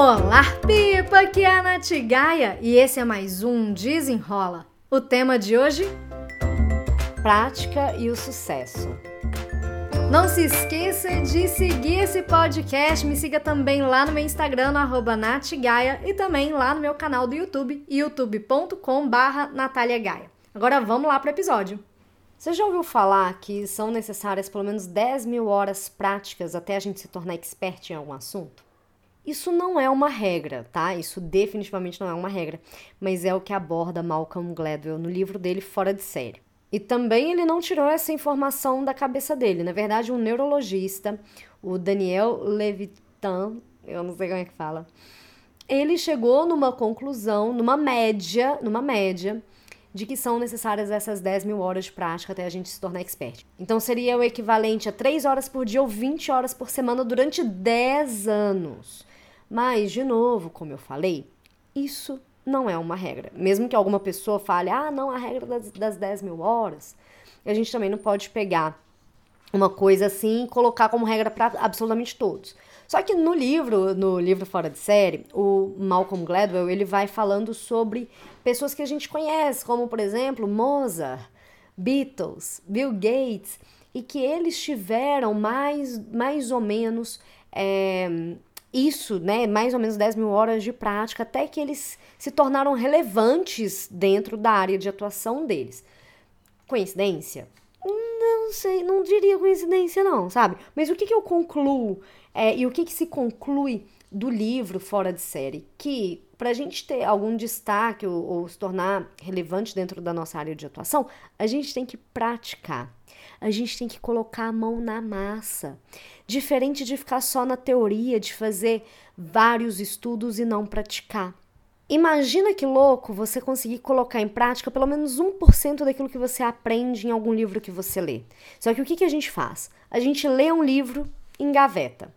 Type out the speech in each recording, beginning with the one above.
Olá, Pipa! Aqui é a Nath Gaia e esse é mais um Desenrola. O tema de hoje? Prática e o sucesso. Não se esqueça de seguir esse podcast. Me siga também lá no meu Instagram, no natgaia, e também lá no meu canal do YouTube, youtube.com barra Agora vamos lá para o episódio. Você já ouviu falar que são necessárias pelo menos 10 mil horas práticas até a gente se tornar expert em algum assunto? Isso não é uma regra, tá? Isso definitivamente não é uma regra, mas é o que aborda Malcolm Gladwell no livro dele Fora de Série. E também ele não tirou essa informação da cabeça dele. Na verdade, um neurologista, o Daniel Levitan, eu não sei como é que fala, ele chegou numa conclusão, numa média, numa média, de que são necessárias essas 10 mil horas de prática até a gente se tornar expert. Então seria o equivalente a 3 horas por dia ou 20 horas por semana durante 10 anos. Mas, de novo, como eu falei, isso não é uma regra. Mesmo que alguma pessoa fale, ah, não, a regra das, das 10 mil horas, a gente também não pode pegar uma coisa assim e colocar como regra para absolutamente todos. Só que no livro, no livro Fora de Série, o Malcolm Gladwell, ele vai falando sobre pessoas que a gente conhece, como por exemplo, Mozart, Beatles, Bill Gates, e que eles tiveram mais, mais ou menos é, isso, né, mais ou menos 10 mil horas de prática, até que eles se tornaram relevantes dentro da área de atuação deles. Coincidência? Não sei, não diria coincidência não, sabe? Mas o que, que eu concluo é, e o que, que se conclui do livro Fora de Série? Que para a gente ter algum destaque ou, ou se tornar relevante dentro da nossa área de atuação, a gente tem que praticar a gente tem que colocar a mão na massa. Diferente de ficar só na teoria, de fazer vários estudos e não praticar. Imagina que louco você conseguir colocar em prática pelo menos 1% daquilo que você aprende em algum livro que você lê. Só que o que, que a gente faz? A gente lê um livro em gaveta.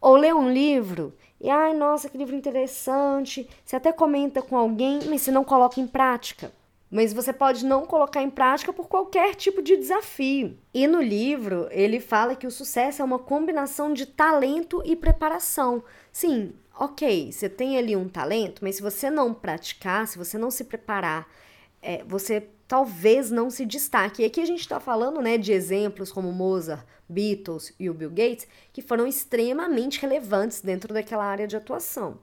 Ou lê um livro e, ai, nossa, que livro interessante. Você até comenta com alguém, mas você não coloca em prática mas você pode não colocar em prática por qualquer tipo de desafio. E no livro, ele fala que o sucesso é uma combinação de talento e preparação. Sim, ok, você tem ali um talento, mas se você não praticar, se você não se preparar, é, você talvez não se destaque. E aqui a gente está falando né, de exemplos como Mozart, Beatles e o Bill Gates, que foram extremamente relevantes dentro daquela área de atuação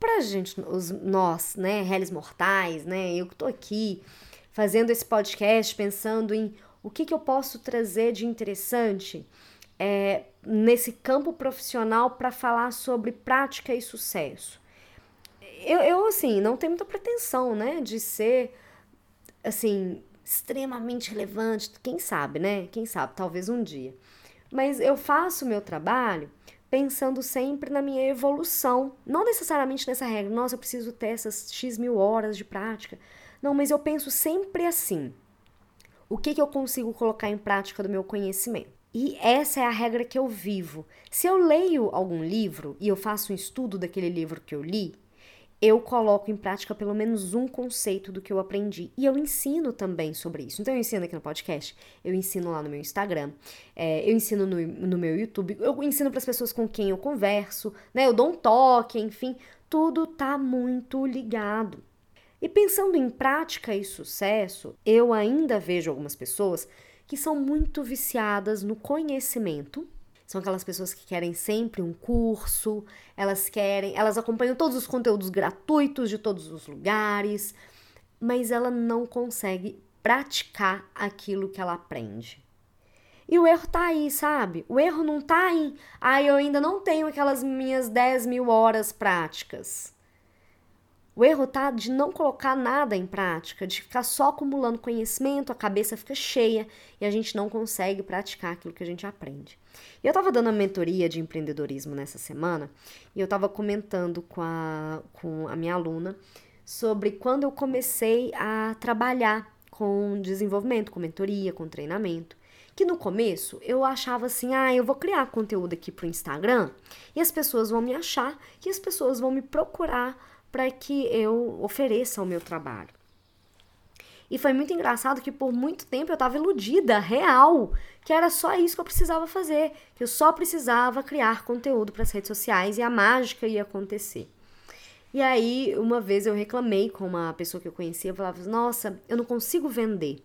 pra gente, os, nós, né, réis mortais, né, eu que tô aqui fazendo esse podcast pensando em o que, que eu posso trazer de interessante é, nesse campo profissional para falar sobre prática e sucesso. Eu, eu, assim, não tenho muita pretensão, né, de ser, assim, extremamente relevante, quem sabe, né, quem sabe, talvez um dia. Mas eu faço o meu trabalho pensando sempre na minha evolução. Não necessariamente nessa regra, nossa, eu preciso ter essas X mil horas de prática. Não, mas eu penso sempre assim: o que, que eu consigo colocar em prática do meu conhecimento? E essa é a regra que eu vivo. Se eu leio algum livro e eu faço um estudo daquele livro que eu li, eu coloco em prática pelo menos um conceito do que eu aprendi. E eu ensino também sobre isso. Então, eu ensino aqui no podcast, eu ensino lá no meu Instagram, é, eu ensino no, no meu YouTube, eu ensino para as pessoas com quem eu converso, né? Eu dou um toque, enfim, tudo tá muito ligado. E pensando em prática e sucesso, eu ainda vejo algumas pessoas que são muito viciadas no conhecimento são aquelas pessoas que querem sempre um curso, elas querem, elas acompanham todos os conteúdos gratuitos de todos os lugares, mas ela não consegue praticar aquilo que ela aprende. E o erro tá aí, sabe? O erro não tá em, ah, eu ainda não tenho aquelas minhas 10 mil horas práticas. O erro tá de não colocar nada em prática, de ficar só acumulando conhecimento, a cabeça fica cheia e a gente não consegue praticar aquilo que a gente aprende. E eu estava dando a mentoria de empreendedorismo nessa semana e eu estava comentando com a, com a minha aluna sobre quando eu comecei a trabalhar com desenvolvimento, com mentoria, com treinamento. Que no começo eu achava assim, ah, eu vou criar conteúdo aqui pro Instagram e as pessoas vão me achar e as pessoas vão me procurar para que eu ofereça o meu trabalho. E foi muito engraçado que por muito tempo eu estava iludida, real, que era só isso que eu precisava fazer, que eu só precisava criar conteúdo para as redes sociais e a mágica ia acontecer. E aí, uma vez eu reclamei com uma pessoa que eu conhecia, eu falava: "Nossa, eu não consigo vender.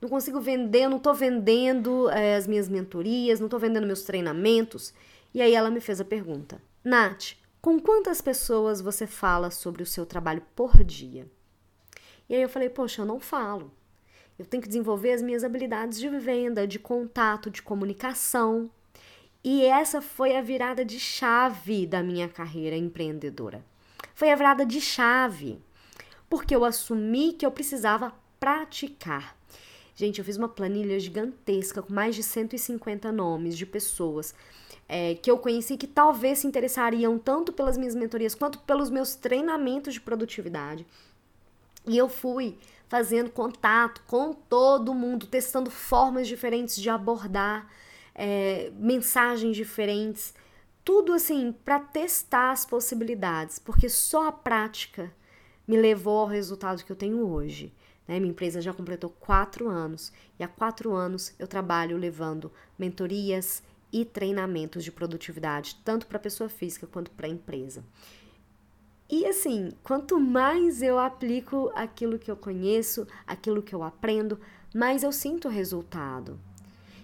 Não consigo vender, eu não estou vendendo é, as minhas mentorias, não estou vendendo meus treinamentos". E aí ela me fez a pergunta: "Nath, com quantas pessoas você fala sobre o seu trabalho por dia?" E aí eu falei, poxa, eu não falo. Eu tenho que desenvolver as minhas habilidades de venda, de contato, de comunicação. E essa foi a virada de chave da minha carreira empreendedora. Foi a virada de chave, porque eu assumi que eu precisava praticar. Gente, eu fiz uma planilha gigantesca com mais de 150 nomes de pessoas é, que eu conheci que talvez se interessariam tanto pelas minhas mentorias quanto pelos meus treinamentos de produtividade. E eu fui fazendo contato com todo mundo, testando formas diferentes de abordar, é, mensagens diferentes, tudo assim para testar as possibilidades, porque só a prática me levou ao resultado que eu tenho hoje. Né? Minha empresa já completou quatro anos e há quatro anos eu trabalho levando mentorias e treinamentos de produtividade, tanto para pessoa física quanto para empresa. E assim, quanto mais eu aplico aquilo que eu conheço, aquilo que eu aprendo, mais eu sinto resultado.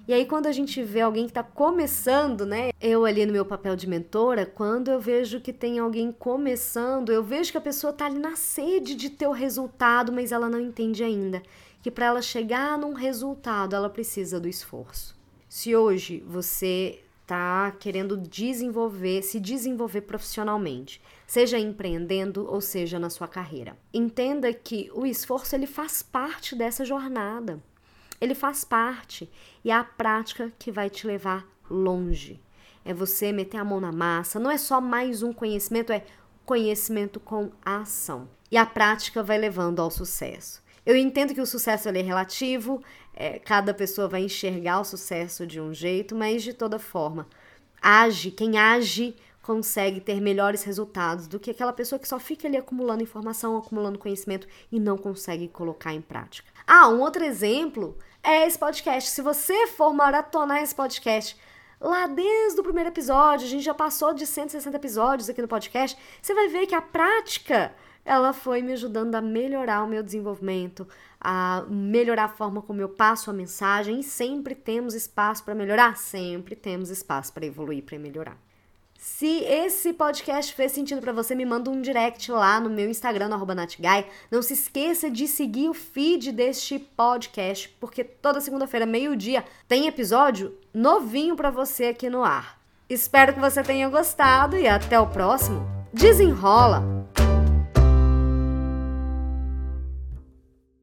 E aí, quando a gente vê alguém que está começando, né? Eu ali no meu papel de mentora, quando eu vejo que tem alguém começando, eu vejo que a pessoa está ali na sede de ter o resultado, mas ela não entende ainda que para ela chegar num resultado, ela precisa do esforço. Se hoje você está querendo desenvolver, se desenvolver profissionalmente, seja empreendendo ou seja na sua carreira. Entenda que o esforço ele faz parte dessa jornada. Ele faz parte e é a prática que vai te levar longe. É você meter a mão na massa, não é só mais um conhecimento, é conhecimento com ação. E a prática vai levando ao sucesso. Eu entendo que o sucesso é relativo, é, cada pessoa vai enxergar o sucesso de um jeito, mas de toda forma, age, quem age consegue ter melhores resultados do que aquela pessoa que só fica ali acumulando informação, acumulando conhecimento e não consegue colocar em prática. Ah, um outro exemplo é esse podcast. Se você for maratonar esse podcast, lá desde o primeiro episódio, a gente já passou de 160 episódios aqui no podcast, você vai ver que a prática ela foi me ajudando a melhorar o meu desenvolvimento, a melhorar a forma como eu passo a mensagem e sempre temos espaço para melhorar, sempre temos espaço para evoluir, para melhorar. Se esse podcast fez sentido para você, me manda um direct lá no meu Instagram, no Natgai. Não se esqueça de seguir o feed deste podcast, porque toda segunda-feira, meio-dia, tem episódio novinho para você aqui no ar. Espero que você tenha gostado e até o próximo. Desenrola!